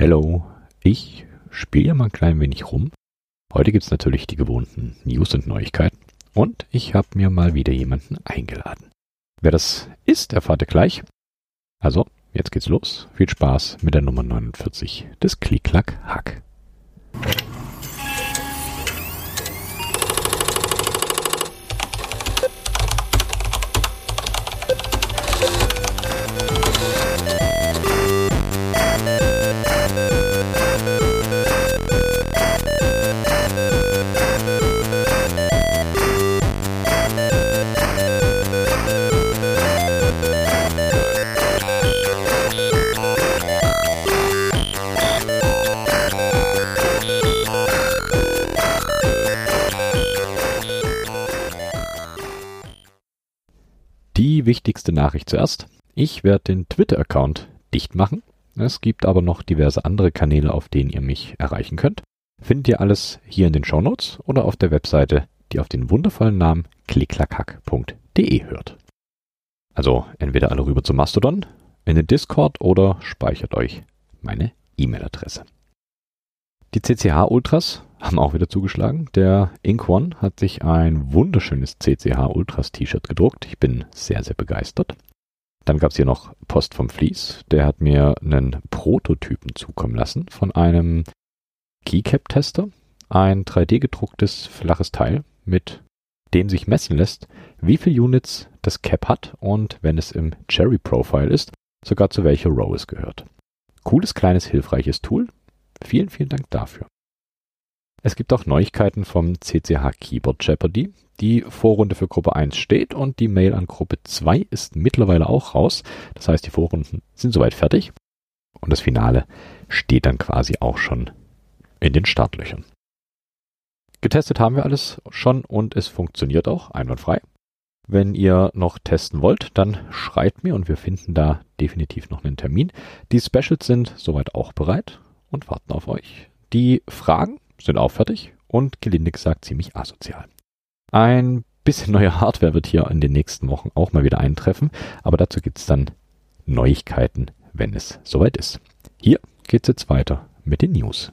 Hello, ich spiele mal ein klein wenig rum. Heute gibt's natürlich die gewohnten News und Neuigkeiten und ich habe mir mal wieder jemanden eingeladen. Wer das ist, erfahrt ihr gleich. Also, jetzt geht's los. Viel Spaß mit der Nummer 49 des Klick-Klack-Hack. Wichtigste Nachricht zuerst. Ich werde den Twitter-Account dicht machen. Es gibt aber noch diverse andere Kanäle, auf denen ihr mich erreichen könnt. Findet ihr alles hier in den Shownotes oder auf der Webseite, die auf den wundervollen Namen klicklackhack.de hört. Also entweder alle rüber zu Mastodon, in den Discord oder speichert euch meine E-Mail-Adresse. Die CCH Ultras haben auch wieder zugeschlagen. Der Ink One hat sich ein wunderschönes CCH Ultras T-Shirt gedruckt. Ich bin sehr, sehr begeistert. Dann gab es hier noch Post vom Fließ. Der hat mir einen Prototypen zukommen lassen von einem Keycap-Tester. Ein 3D-gedrucktes flaches Teil, mit dem sich messen lässt, wie viel Units das Cap hat und wenn es im Cherry Profile ist, sogar zu welcher Row es gehört. Cooles, kleines, hilfreiches Tool. Vielen, vielen Dank dafür. Es gibt auch Neuigkeiten vom CCH Keyboard Jeopardy. Die Vorrunde für Gruppe 1 steht und die Mail an Gruppe 2 ist mittlerweile auch raus. Das heißt, die Vorrunden sind soweit fertig und das Finale steht dann quasi auch schon in den Startlöchern. Getestet haben wir alles schon und es funktioniert auch einwandfrei. Wenn ihr noch testen wollt, dann schreibt mir und wir finden da definitiv noch einen Termin. Die Specials sind soweit auch bereit und warten auf euch. Die Fragen sind auch fertig und gelinde gesagt ziemlich asozial. Ein bisschen neue Hardware wird hier in den nächsten Wochen auch mal wieder eintreffen, aber dazu gibt's dann Neuigkeiten, wenn es soweit ist. Hier geht's jetzt weiter mit den News.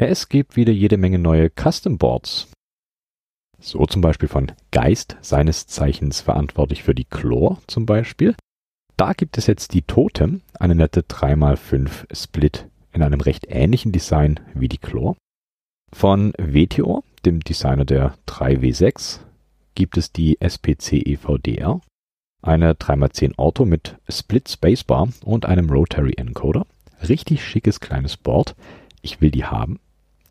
Es gibt wieder jede Menge neue Custom Boards. So zum Beispiel von Geist, seines Zeichens verantwortlich für die Chlor zum Beispiel. Da gibt es jetzt die Totem, eine nette 3x5 Split in einem recht ähnlichen Design wie die Chlor. Von WTO, dem Designer der 3W6, gibt es die SPC EVDR, eine 3x10 Auto mit Split Spacebar und einem Rotary Encoder. Richtig schickes kleines Board. Ich will die haben.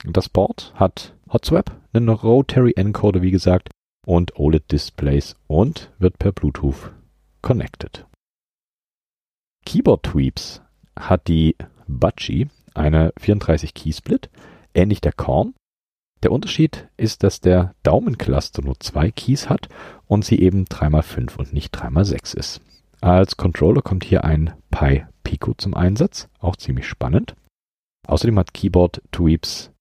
Das Board hat Hotswap, einen Rotary Encoder wie gesagt und OLED Displays und wird per Bluetooth connected. Keyboard Tweeps hat die Budgie, eine 34 Key Split, ähnlich der Korn. Der Unterschied ist, dass der Daumencluster nur zwei Keys hat und sie eben 3x5 und nicht 3x6 ist. Als Controller kommt hier ein Pi Pico zum Einsatz, auch ziemlich spannend. Außerdem hat Keyboard Tweeps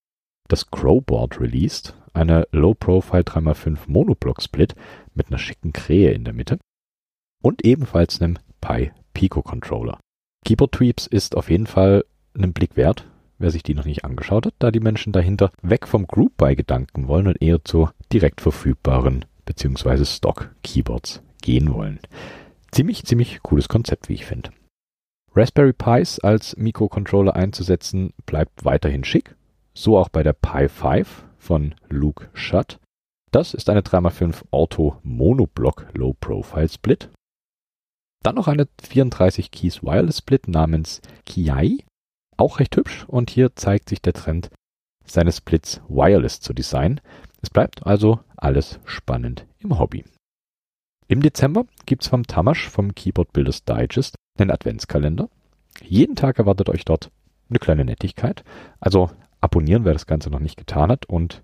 das Crowboard released, eine Low-Profile 3x5 Monoblock-Split mit einer schicken Krähe in der Mitte und ebenfalls einem Pi Pico Controller. Keyboard Tweeps ist auf jeden Fall einen Blick wert, wer sich die noch nicht angeschaut hat, da die Menschen dahinter weg vom Group Buy Gedanken wollen und eher zu direkt verfügbaren bzw. Stock Keyboards gehen wollen. Ziemlich, ziemlich cooles Konzept, wie ich finde. Raspberry Pis als Mikrocontroller einzusetzen bleibt weiterhin schick so auch bei der Pi 5 von Luke Schutt. Das ist eine 3x5 Auto Monoblock Low Profile Split. Dann noch eine 34 Keys Wireless Split namens Kiai. Auch recht hübsch und hier zeigt sich der Trend, seine Splits wireless zu designen. Es bleibt also alles spannend im Hobby. Im Dezember gibt's vom Tamash vom Keyboard Builders Digest einen Adventskalender. Jeden Tag erwartet euch dort eine kleine Nettigkeit. Also abonnieren, wer das Ganze noch nicht getan hat. Und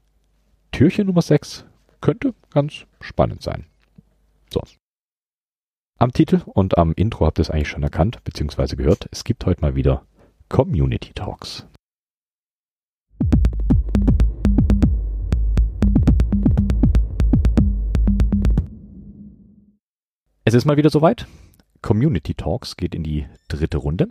Türchen Nummer 6 könnte ganz spannend sein. So. Am Titel und am Intro habt ihr es eigentlich schon erkannt bzw. gehört. Es gibt heute mal wieder Community Talks. Es ist mal wieder soweit. Community Talks geht in die dritte Runde.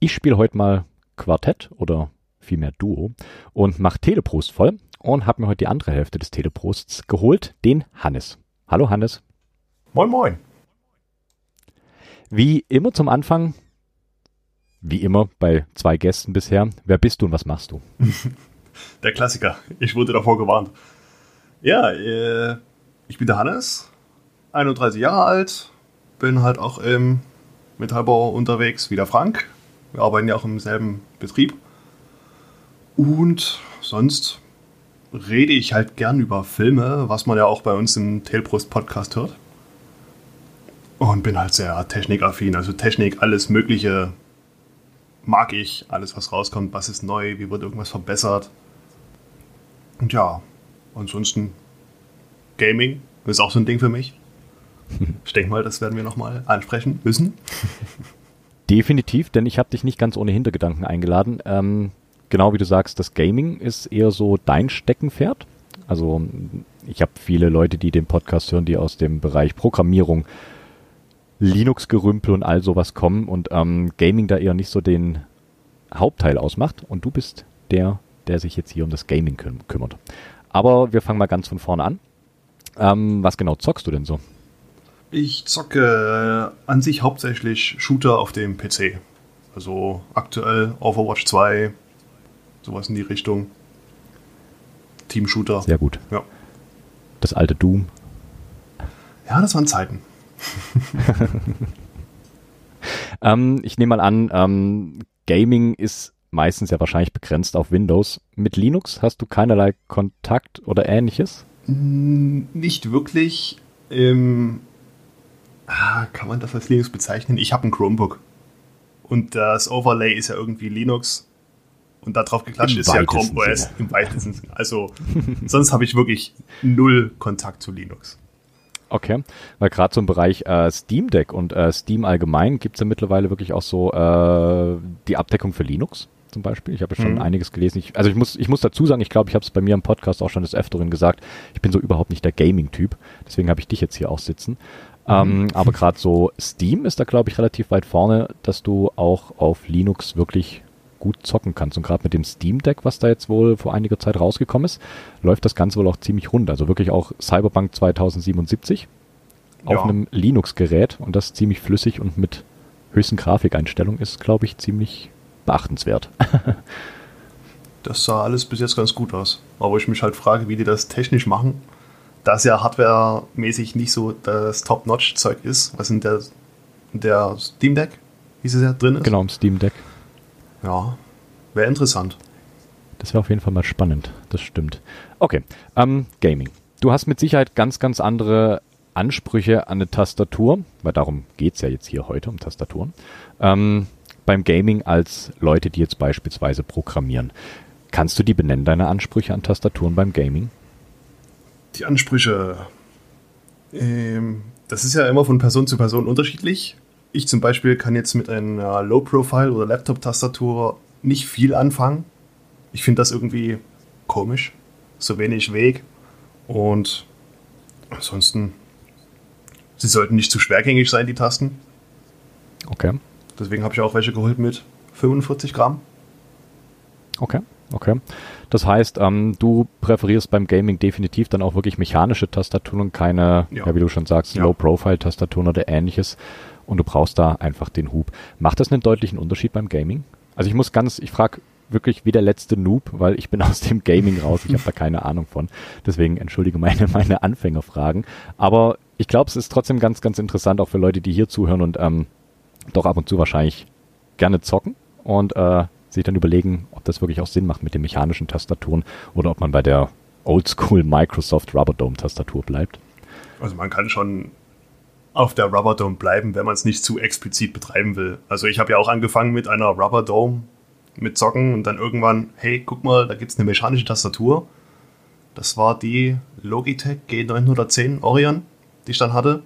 Ich spiele heute mal Quartett oder vielmehr Duo und mache Teleprost voll und habe mir heute die andere Hälfte des Teleprosts geholt, den Hannes. Hallo Hannes. Moin moin. Wie immer zum Anfang, wie immer bei zwei Gästen bisher, wer bist du und was machst du? der Klassiker. Ich wurde davor gewarnt. Ja, äh, ich bin der Hannes, 31 Jahre alt, bin halt auch im Metallbau unterwegs wie der Frank. Wir arbeiten ja auch im selben Betrieb. Und sonst rede ich halt gern über Filme, was man ja auch bei uns im Tailbrust Podcast hört. Und bin halt sehr technikaffin. Also Technik, alles Mögliche mag ich. Alles, was rauskommt, was ist neu, wie wird irgendwas verbessert. Und ja, ansonsten Gaming ist auch so ein Ding für mich. Ich denke mal, das werden wir nochmal ansprechen müssen. Definitiv, denn ich habe dich nicht ganz ohne Hintergedanken eingeladen. Ähm, genau wie du sagst, das Gaming ist eher so dein Steckenpferd. Also ich habe viele Leute, die den Podcast hören, die aus dem Bereich Programmierung, Linux-Gerümpel und all sowas kommen und ähm, Gaming da eher nicht so den Hauptteil ausmacht. Und du bist der, der sich jetzt hier um das Gaming küm kümmert. Aber wir fangen mal ganz von vorne an. Ähm, was genau zockst du denn so? Ich zocke äh, an sich hauptsächlich Shooter auf dem PC. Also aktuell Overwatch 2, sowas in die Richtung. Team-Shooter. Sehr gut. Ja. Das alte Doom. Ja, das waren Zeiten. ähm, ich nehme mal an, ähm, Gaming ist meistens ja wahrscheinlich begrenzt auf Windows. Mit Linux hast du keinerlei Kontakt oder ähnliches? Nicht wirklich. Ähm, ah, kann man das als Linux bezeichnen? Ich habe ein Chromebook. Und das Overlay ist ja irgendwie Linux. Und da drauf geklatscht Im ist ja Chrome OS im weitesten Sinne. Also sonst habe ich wirklich null Kontakt zu Linux. Okay, weil gerade so im Bereich äh, Steam Deck und äh, Steam allgemein gibt es ja mittlerweile wirklich auch so äh, die Abdeckung für Linux zum Beispiel. Ich habe schon mhm. einiges gelesen. Ich, also ich muss, ich muss dazu sagen, ich glaube, ich habe es bei mir im Podcast auch schon des Öfteren gesagt, ich bin so überhaupt nicht der Gaming-Typ. Deswegen habe ich dich jetzt hier auch sitzen. Mhm. Ähm, aber gerade so Steam ist da, glaube ich, relativ weit vorne, dass du auch auf Linux wirklich gut zocken kannst. Und gerade mit dem Steam Deck, was da jetzt wohl vor einiger Zeit rausgekommen ist, läuft das Ganze wohl auch ziemlich rund. Also wirklich auch Cyberpunk 2077 ja. auf einem Linux-Gerät und das ziemlich flüssig und mit höchsten Grafikeinstellungen ist, glaube ich, ziemlich beachtenswert. das sah alles bis jetzt ganz gut aus. Aber ich mich halt frage, wie die das technisch machen. Da es ja hardwaremäßig nicht so das Top-Notch-Zeug ist, was in der, in der Steam Deck, wie es ja drin ist. Genau, im Steam Deck. Ja, wäre interessant. Das wäre auf jeden Fall mal spannend, das stimmt. Okay, ähm, Gaming. Du hast mit Sicherheit ganz, ganz andere Ansprüche an eine Tastatur, weil darum geht es ja jetzt hier heute um Tastaturen. Ähm, beim Gaming als Leute, die jetzt beispielsweise programmieren. Kannst du die benennen, deine Ansprüche an Tastaturen beim Gaming? Die Ansprüche, ähm, das ist ja immer von Person zu Person unterschiedlich. Ich zum Beispiel kann jetzt mit einer Low-Profile- oder Laptop-Tastatur nicht viel anfangen. Ich finde das irgendwie komisch. So wenig Weg. Und ansonsten, sie sollten nicht zu schwergängig sein, die Tasten. Okay. Deswegen habe ich auch welche geholt mit 45 Gramm. Okay, okay. Das heißt, ähm, du präferierst beim Gaming definitiv dann auch wirklich mechanische Tastaturen und keine, ja. ja wie du schon sagst, ja. Low-Profile-Tastaturen oder ähnliches. Und du brauchst da einfach den Hub. Macht das einen deutlichen Unterschied beim Gaming? Also ich muss ganz, ich frage wirklich wie der letzte Noob, weil ich bin aus dem Gaming raus. Ich habe da keine Ahnung von. Deswegen entschuldige meine, meine Anfängerfragen. Aber ich glaube, es ist trotzdem ganz, ganz interessant, auch für Leute, die hier zuhören und ähm, doch ab und zu wahrscheinlich gerne zocken und äh, sich dann überlegen, ob das wirklich auch Sinn macht mit den mechanischen Tastaturen oder ob man bei der Oldschool Microsoft Rubber Dome Tastatur bleibt. Also man kann schon auf der Rubber Dome bleiben, wenn man es nicht zu explizit betreiben will. Also ich habe ja auch angefangen mit einer Rubber Dome mit Zocken und dann irgendwann, hey, guck mal, da gibt es eine mechanische Tastatur. Das war die Logitech G910 Orion, die ich dann hatte.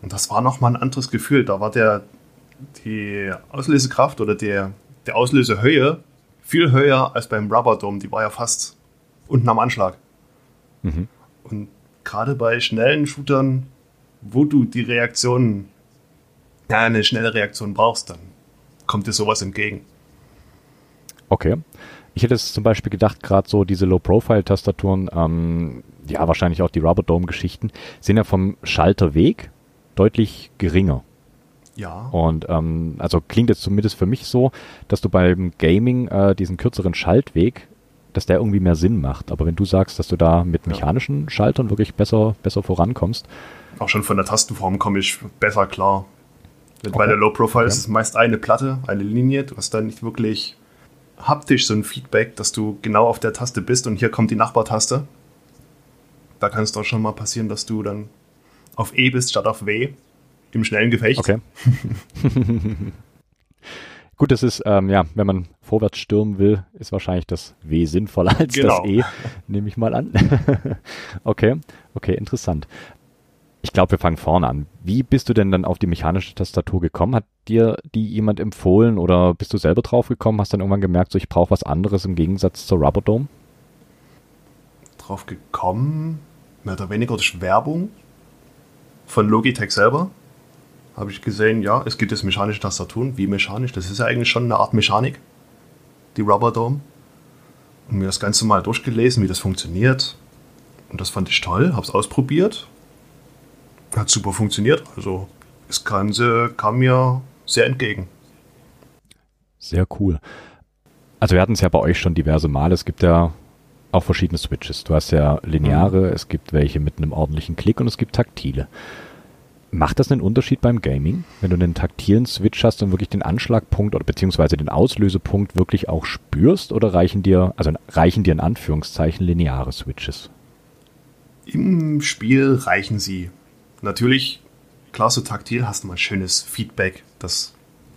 Und das war nochmal ein anderes Gefühl. Da war der, die Auslösekraft oder der, der Auslösehöhe viel höher als beim Rubber Dome. Die war ja fast unten am Anschlag. Mhm. Und gerade bei schnellen Shootern wo du die Reaktion, ja, eine schnelle Reaktion brauchst, dann kommt dir sowas entgegen. Okay. Ich hätte es zum Beispiel gedacht, gerade so diese Low-Profile-Tastaturen, ähm, ja, wahrscheinlich auch die Rubber Dome-Geschichten, sind ja vom Schalterweg deutlich geringer. Ja. Und ähm, also klingt jetzt zumindest für mich so, dass du beim Gaming äh, diesen kürzeren Schaltweg, dass der irgendwie mehr Sinn macht. Aber wenn du sagst, dass du da mit mechanischen Schaltern wirklich besser, besser vorankommst. Auch schon von der Tastenform komme ich besser klar. Okay. Bei der Low Profile okay. ist es meist eine Platte, eine Linie. Du hast da nicht wirklich haptisch so ein Feedback, dass du genau auf der Taste bist und hier kommt die Nachbartaste. Da kann es doch schon mal passieren, dass du dann auf E bist statt auf W im schnellen Gefecht. Okay. Gut, das ist, ähm, ja, wenn man vorwärts stürmen will, ist wahrscheinlich das W sinnvoller als genau. das E, nehme ich mal an. okay, okay, interessant. Ich glaube, wir fangen vorne an. Wie bist du denn dann auf die mechanische Tastatur gekommen? Hat dir die jemand empfohlen oder bist du selber drauf gekommen? Hast dann irgendwann gemerkt, so ich brauche was anderes im Gegensatz zur Rubber Dome? Drauf gekommen, mehr oder weniger durch Werbung von Logitech selber habe ich gesehen, ja, es gibt jetzt mechanische Tastaturen. Wie mechanisch? Das ist ja eigentlich schon eine Art Mechanik, die Rubber Dome. Und mir das Ganze mal durchgelesen, wie das funktioniert. Und das fand ich toll, habe es ausprobiert. Hat super funktioniert. Also das Ganze kam mir sehr entgegen. Sehr cool. Also wir hatten es ja bei euch schon diverse Male. Es gibt ja auch verschiedene Switches. Du hast ja lineare, mhm. es gibt welche mit einem ordentlichen Klick und es gibt taktile. Macht das einen Unterschied beim Gaming, wenn du einen taktilen Switch hast und wirklich den Anschlagpunkt oder beziehungsweise den Auslösepunkt wirklich auch spürst oder reichen dir, also reichen dir in Anführungszeichen lineare Switches? Im Spiel reichen sie. Natürlich, klar, so taktil hast du mal schönes Feedback. Das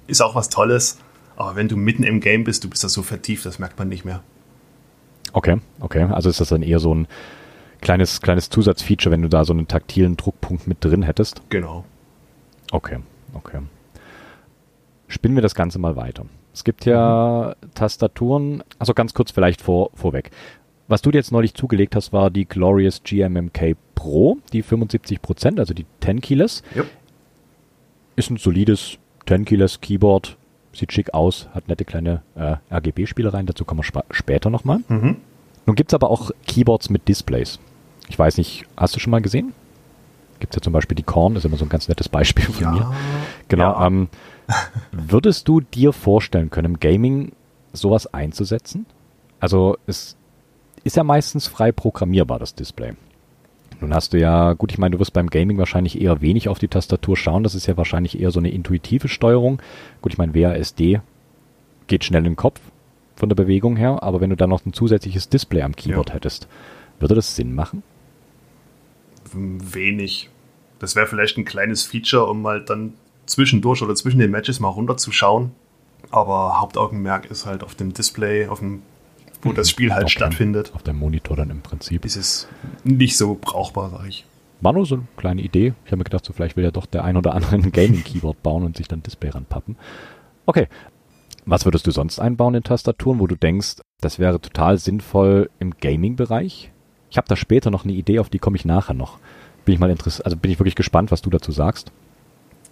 ist auch was Tolles. Aber wenn du mitten im Game bist, du bist da so vertieft, das merkt man nicht mehr. Okay, okay. Also ist das dann eher so ein kleines, kleines Zusatzfeature, wenn du da so einen taktilen Druckpunkt mit drin hättest. Genau. Okay, okay. Spinnen wir das Ganze mal weiter. Es gibt ja mhm. Tastaturen, also ganz kurz vielleicht vor, vorweg. Was du dir jetzt neulich zugelegt hast, war die Glorious GMMK Pro, die 75%, also die 10 Keyless. Yep. Ist ein solides 10 Keyless Keyboard, sieht schick aus, hat nette kleine äh, RGB-Spielereien, dazu kommen wir sp später nochmal. Mhm. Nun gibt es aber auch Keyboards mit Displays. Ich weiß nicht, hast du schon mal gesehen? Gibt es ja zum Beispiel die Korn, ist immer so ein ganz nettes Beispiel von ja, mir. Genau. Ja. Ähm, würdest du dir vorstellen können, im Gaming sowas einzusetzen? Also es ist ja meistens frei programmierbar, das Display. Nun hast du ja, gut, ich meine, du wirst beim Gaming wahrscheinlich eher wenig auf die Tastatur schauen. Das ist ja wahrscheinlich eher so eine intuitive Steuerung. Gut, ich meine, WASD geht schnell in den Kopf von der Bewegung her, aber wenn du dann noch ein zusätzliches Display am Keyboard ja. hättest, würde das Sinn machen? Wenig. Das wäre vielleicht ein kleines Feature, um mal dann zwischendurch oder zwischen den Matches mal runterzuschauen. Aber Hauptaugenmerk ist halt auf dem Display, auf dem, wo das Spiel halt auf stattfindet. Dem, auf dem Monitor dann im Prinzip. Ist es nicht so brauchbar, sag ich. War nur so eine kleine Idee. Ich habe mir gedacht, so vielleicht will ja doch der ein oder andere ein Gaming-Keyboard bauen und sich dann Display ranpappen. Okay. Was würdest du sonst einbauen in Tastaturen, wo du denkst, das wäre total sinnvoll im Gaming-Bereich? Ich habe da später noch eine Idee, auf die komme ich nachher noch. Bin ich mal interessiert, also bin ich wirklich gespannt, was du dazu sagst.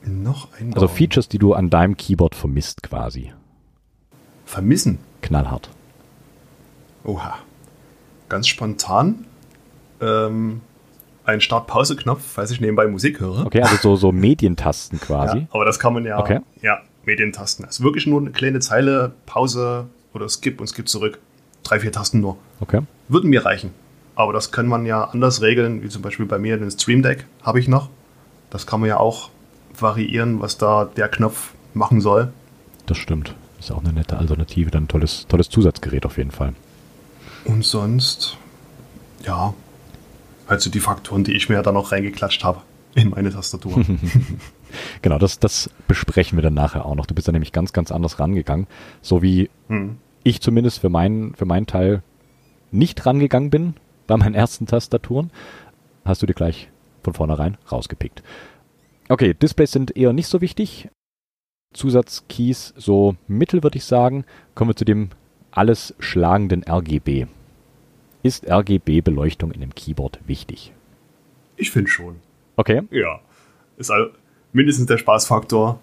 Noch ein Also Features, die du an deinem Keyboard vermisst quasi. Vermissen? Knallhart. Oha. Ganz spontan. Ähm, ein Start-Pause-Knopf, falls ich nebenbei Musik höre. Okay, also so, so Medientasten quasi. Ja, aber das kann man ja. Okay. Ja, Medientasten. Das ist wirklich nur eine kleine Zeile, Pause oder Skip und Skip zurück. Drei, vier Tasten nur. Okay. Würden mir reichen. Aber das kann man ja anders regeln, wie zum Beispiel bei mir den Stream Deck habe ich noch. Das kann man ja auch variieren, was da der Knopf machen soll. Das stimmt. Ist auch eine nette Alternative, dann ein tolles, tolles Zusatzgerät auf jeden Fall. Und sonst, ja, also die Faktoren, die ich mir ja dann noch reingeklatscht habe in meine Tastatur. genau, das, das besprechen wir dann nachher auch noch. Du bist da nämlich ganz, ganz anders rangegangen. So wie hm. ich zumindest für meinen, für meinen Teil nicht rangegangen bin bei meinen ersten Tastaturen. Hast du dir gleich von vornherein rausgepickt. Okay, Displays sind eher nicht so wichtig. Zusatzkeys so mittel, würde ich sagen. Kommen wir zu dem alles schlagenden RGB. Ist RGB-Beleuchtung in dem Keyboard wichtig? Ich finde schon. Okay. Ja. ist all, mindestens der Spaßfaktor,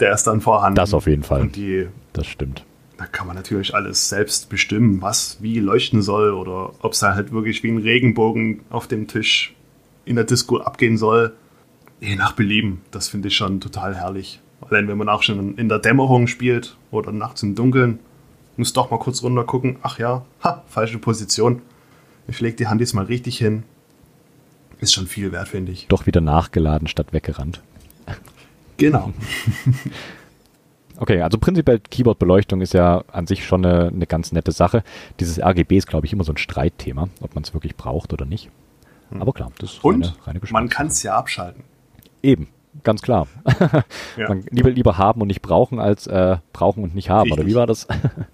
der ist dann vorhanden. Das auf jeden Fall. Und die, das stimmt. Da kann man natürlich alles selbst bestimmen, was wie leuchten soll oder ob es halt wirklich wie ein Regenbogen auf dem Tisch in der Disco abgehen soll. Je nach Belieben. Das finde ich schon total herrlich. Allein wenn man auch schon in der Dämmerung spielt oder nachts im Dunkeln, muss doch mal kurz runter gucken. Ach ja, ha, falsche Position. Ich lege die Hand jetzt mal richtig hin. Ist schon viel wert, finde ich. Doch wieder nachgeladen statt weggerannt. Genau. okay, also prinzipiell Keyboard-Beleuchtung ist ja an sich schon eine, eine ganz nette Sache. Dieses RGB ist, glaube ich, immer so ein Streitthema, ob man es wirklich braucht oder nicht. Hm. Aber klar, das ist Und reine, reine man kann es ja abschalten. Eben, ganz klar. ja. Man lieber, lieber haben und nicht brauchen, als äh, brauchen und nicht haben, Richtig. oder wie war das?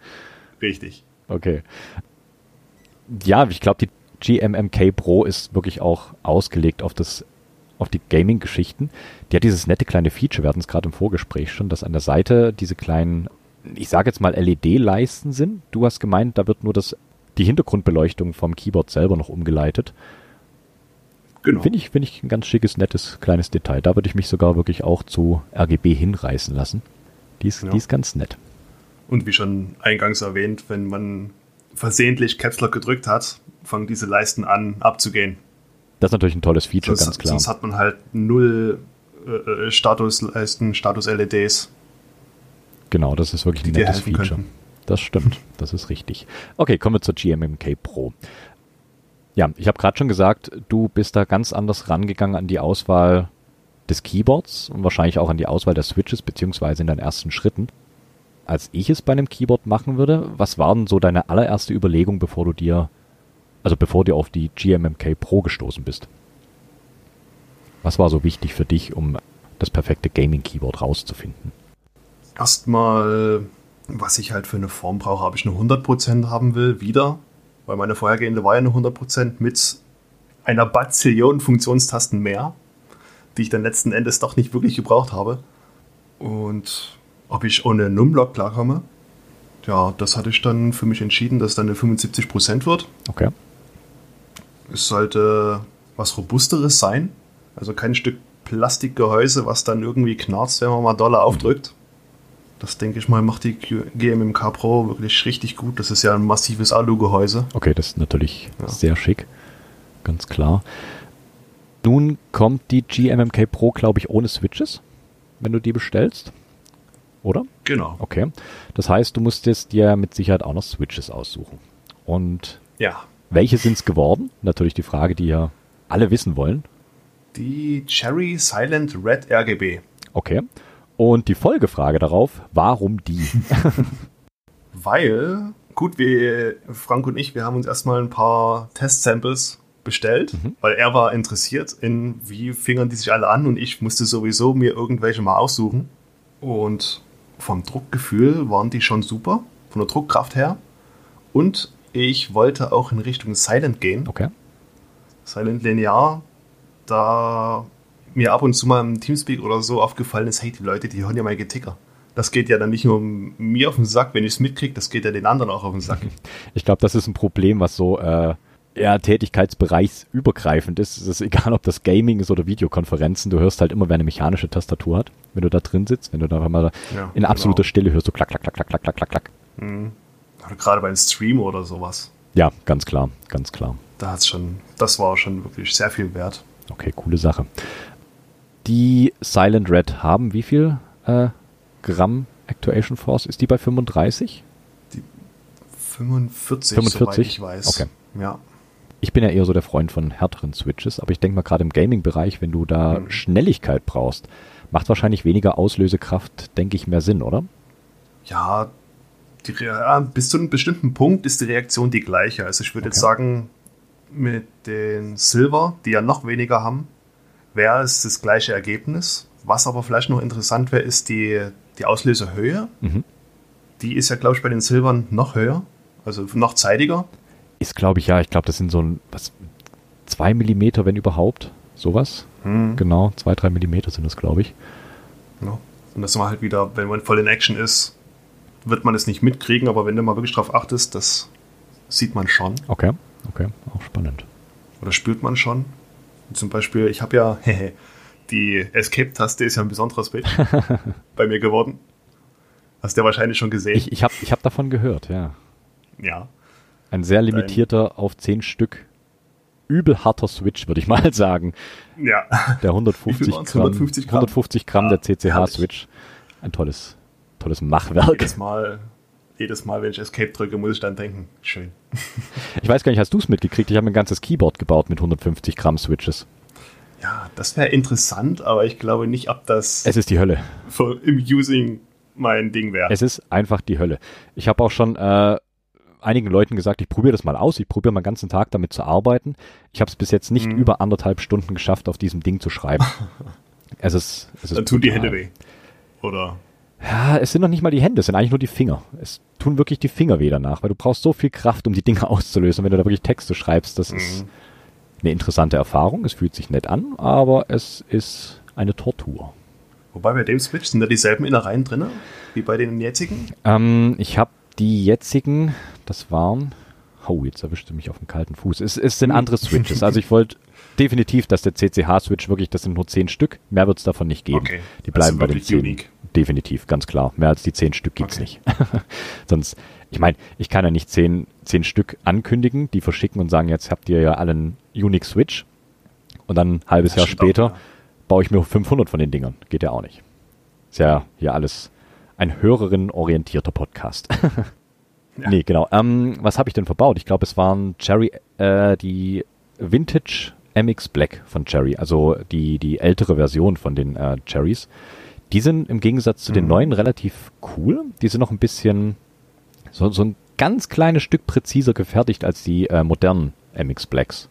Richtig. Okay. Ja, ich glaube, die GMMK Pro ist wirklich auch ausgelegt auf das auf die Gaming-Geschichten. Die hat dieses nette kleine Feature, wir hatten es gerade im Vorgespräch schon, dass an der Seite diese kleinen, ich sage jetzt mal LED-Leisten sind. Du hast gemeint, da wird nur das, die Hintergrundbeleuchtung vom Keyboard selber noch umgeleitet. Genau. Finde ich, finde ich ein ganz schickes, nettes, kleines Detail. Da würde ich mich sogar wirklich auch zu RGB hinreißen lassen. Die ist, ja. die ist ganz nett. Und wie schon eingangs erwähnt, wenn man versehentlich Caps Lock gedrückt hat, fangen diese Leisten an abzugehen. Das ist natürlich ein tolles Feature, sonst, ganz klar. Sonst hat man halt null äh, äh Statusleisten, Status-LEDs. Genau, das ist wirklich ein nettes Feature. Könnten. Das stimmt, das ist richtig. Okay, kommen wir zur GMMK Pro. Ja, ich habe gerade schon gesagt, du bist da ganz anders rangegangen an die Auswahl des Keyboards und wahrscheinlich auch an die Auswahl der Switches, beziehungsweise in deinen ersten Schritten als ich es bei einem Keyboard machen würde. Was war denn so deine allererste Überlegung, bevor du dir, also bevor du auf die GMMK Pro gestoßen bist? Was war so wichtig für dich, um das perfekte Gaming-Keyboard rauszufinden? Erstmal, was ich halt für eine Form brauche, ob ich eine 100% haben will, wieder. Weil meine vorhergehende war ja eine 100% mit einer Bazillion Funktionstasten mehr, die ich dann letzten Endes doch nicht wirklich gebraucht habe. Und ob ich ohne Numblock klarkomme. Ja, das hatte ich dann für mich entschieden, dass dann eine 75% wird. Okay. Es sollte was Robusteres sein. Also kein Stück Plastikgehäuse, was dann irgendwie knarzt, wenn man mal Dollar mhm. aufdrückt. Das denke ich mal, macht die GMMK Pro wirklich richtig gut. Das ist ja ein massives Alu-Gehäuse. Okay, das ist natürlich ja. sehr schick. Ganz klar. Nun kommt die GMMK Pro, glaube ich, ohne Switches, wenn du die bestellst oder? Genau. Okay. Das heißt, du musstest dir mit Sicherheit auch noch Switches aussuchen. Und ja. Welche sind es geworden? Natürlich die Frage, die ja alle wissen wollen. Die Cherry Silent Red RGB. Okay. Und die Folgefrage darauf, warum die? Weil, gut, wir, Frank und ich, wir haben uns erstmal ein paar Test-Samples bestellt, mhm. weil er war interessiert in, wie fingern die sich alle an und ich musste sowieso mir irgendwelche mal aussuchen. Und vom Druckgefühl waren die schon super, von der Druckkraft her. Und ich wollte auch in Richtung Silent gehen. Okay. Silent Linear, da mir ab und zu mal im Teamspeak oder so aufgefallen ist, hey, die Leute, die hören ja mal Geticker. Das geht ja dann nicht nur mir auf den Sack, wenn ich es mitkriege, das geht ja den anderen auch auf den Sack. Ich glaube, das ist ein Problem, was so äh, ja, tätigkeitsbereichsübergreifend ist. Es ist egal, ob das Gaming ist oder Videokonferenzen. Du hörst halt immer, wer eine mechanische Tastatur hat, wenn du da drin sitzt. Wenn du da mal ja, in absoluter genau. Stille hörst, du klack, klack, klack, klack, klack, klack, klack, klack. Mhm. Oder gerade beim Stream oder sowas. Ja, ganz klar, ganz klar. Da hat's schon, das war schon wirklich sehr viel wert. Okay, coole Sache. Die Silent Red haben wie viel äh, Gramm Actuation Force? Ist die bei 35? Die 45, 45? ich weiß. Okay. Ja. Ich bin ja eher so der Freund von härteren Switches, aber ich denke mal gerade im Gaming-Bereich, wenn du da mhm. Schnelligkeit brauchst, macht wahrscheinlich weniger Auslösekraft, denke ich, mehr Sinn, oder? Ja, die, ja, bis zu einem bestimmten Punkt ist die Reaktion die gleiche. Also ich würde okay. jetzt sagen, mit den Silver, die ja noch weniger haben, wäre es das gleiche Ergebnis. Was aber vielleicht noch interessant wäre, ist die, die Auslöserhöhe. Mhm. Die ist ja, glaube ich, bei den Silbern noch höher, also noch zeitiger. Ist, glaube ich, ja, ich glaube, das sind so ein, was, zwei Millimeter, wenn überhaupt. Sowas. Hm. Genau, zwei, drei Millimeter sind das, glaube ich. Ja. Und das war halt wieder, wenn man voll in Action ist, wird man es nicht mitkriegen, aber wenn du mal wirklich drauf achtest, das sieht man schon. Okay, okay, auch spannend. Oder spürt man schon. Zum Beispiel, ich habe ja Die Escape-Taste ist ja ein besonderer Switch bei mir geworden. Hast du ja wahrscheinlich schon gesehen. Ich, ich habe ich hab davon gehört, ja. ja. Ein sehr limitierter auf 10 Stück übel harter Switch, würde ich mal sagen. Ja. Der 150 Gramm, 150 Gramm, 150 Gramm Ja, der CCH-Switch. Ein tolles, tolles Machwerk. Jedes Mal, jedes Mal, wenn ich Escape drücke, muss ich dann denken, schön. Ich weiß gar nicht, hast du es mitgekriegt? Ich habe ein ganzes Keyboard gebaut mit 150 Gramm Switches. Ja, das wäre interessant, aber ich glaube nicht, ob das Es ist die Hölle. für, im Using mein Ding wäre. Es ist einfach die Hölle. Ich habe auch schon äh, einigen Leuten gesagt, ich probiere das mal aus. Ich probiere mal den ganzen Tag damit zu arbeiten. Ich habe es bis jetzt nicht Mhm. über anderthalb Stunden geschafft, auf diesem Ding zu schreiben. es ist, es ist Dann tun die. Hände weh. Oder? Ja, es sind noch nicht mal die Hände, es sind eigentlich nur die Finger. Es tun wirklich die Finger weh danach, weil du brauchst so viel Kraft, um die Dinge auszulösen. Wenn du da wirklich Texte schreibst, das ist Mhm. eine interessante Erfahrung. Es fühlt sich nett an, aber es ist eine Tortur. Wobei bei dem Switch sind da dieselben Innereien drin, wie bei den jetzigen. Ähm, ich habe die jetzigen, das waren, oh, jetzt erwischte mich auf dem kalten Fuß. Es, es sind andere Switches. Also ich wollte definitiv, dass der CCH-Switch wirklich, das sind nur zehn Stück, mehr wird es davon nicht geben. Okay. Die bleiben Also bei den wirklich zehn. unique. Definitiv, ganz klar. Mehr als die zehn Stück gibt's Okay. nicht. Sonst, ich meine, ich kann ja nicht zehn, zehn Stück ankündigen, die verschicken und sagen, jetzt habt ihr ja alle einen Unique Switch. Und dann ein halbes Jahr stimmt auch, später ja. baue ich mir 500 von den Dingern. Geht ja auch nicht. Ist ja hier alles ein hörerinnenorientierter Podcast. Ja. Nee, genau. Ähm, was habe ich denn verbaut? Ich glaube, es waren Cherry, äh, die Vintage MX Black von Cherry, also die, die ältere Version von den äh, Cherries. Die sind im Gegensatz zu den Mhm. neuen relativ cool. Die sind noch ein bisschen so, so ein ganz kleines Stück präziser gefertigt als die äh, modernen MX Blacks.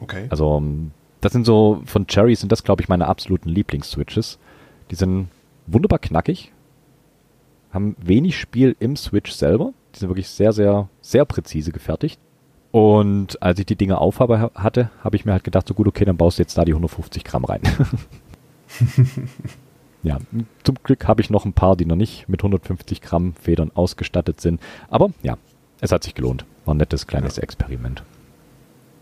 Okay. Also ähm, das sind so, von Cherry sind das, glaube ich, meine absoluten Lieblings-Switches. Die sind wunderbar knackig, haben wenig Spiel im Switch selber. Die sind wirklich sehr, sehr, sehr präzise gefertigt. Und als ich die Dinge aufhabe ha- hatte, habe ich mir halt gedacht, so gut, okay, dann baust du jetzt da die 150 Gramm rein. ja, zum Glück habe ich noch ein paar, die noch nicht mit 150 Gramm Federn ausgestattet sind. Aber ja, es hat sich gelohnt. War ein nettes kleines Ja. Experiment.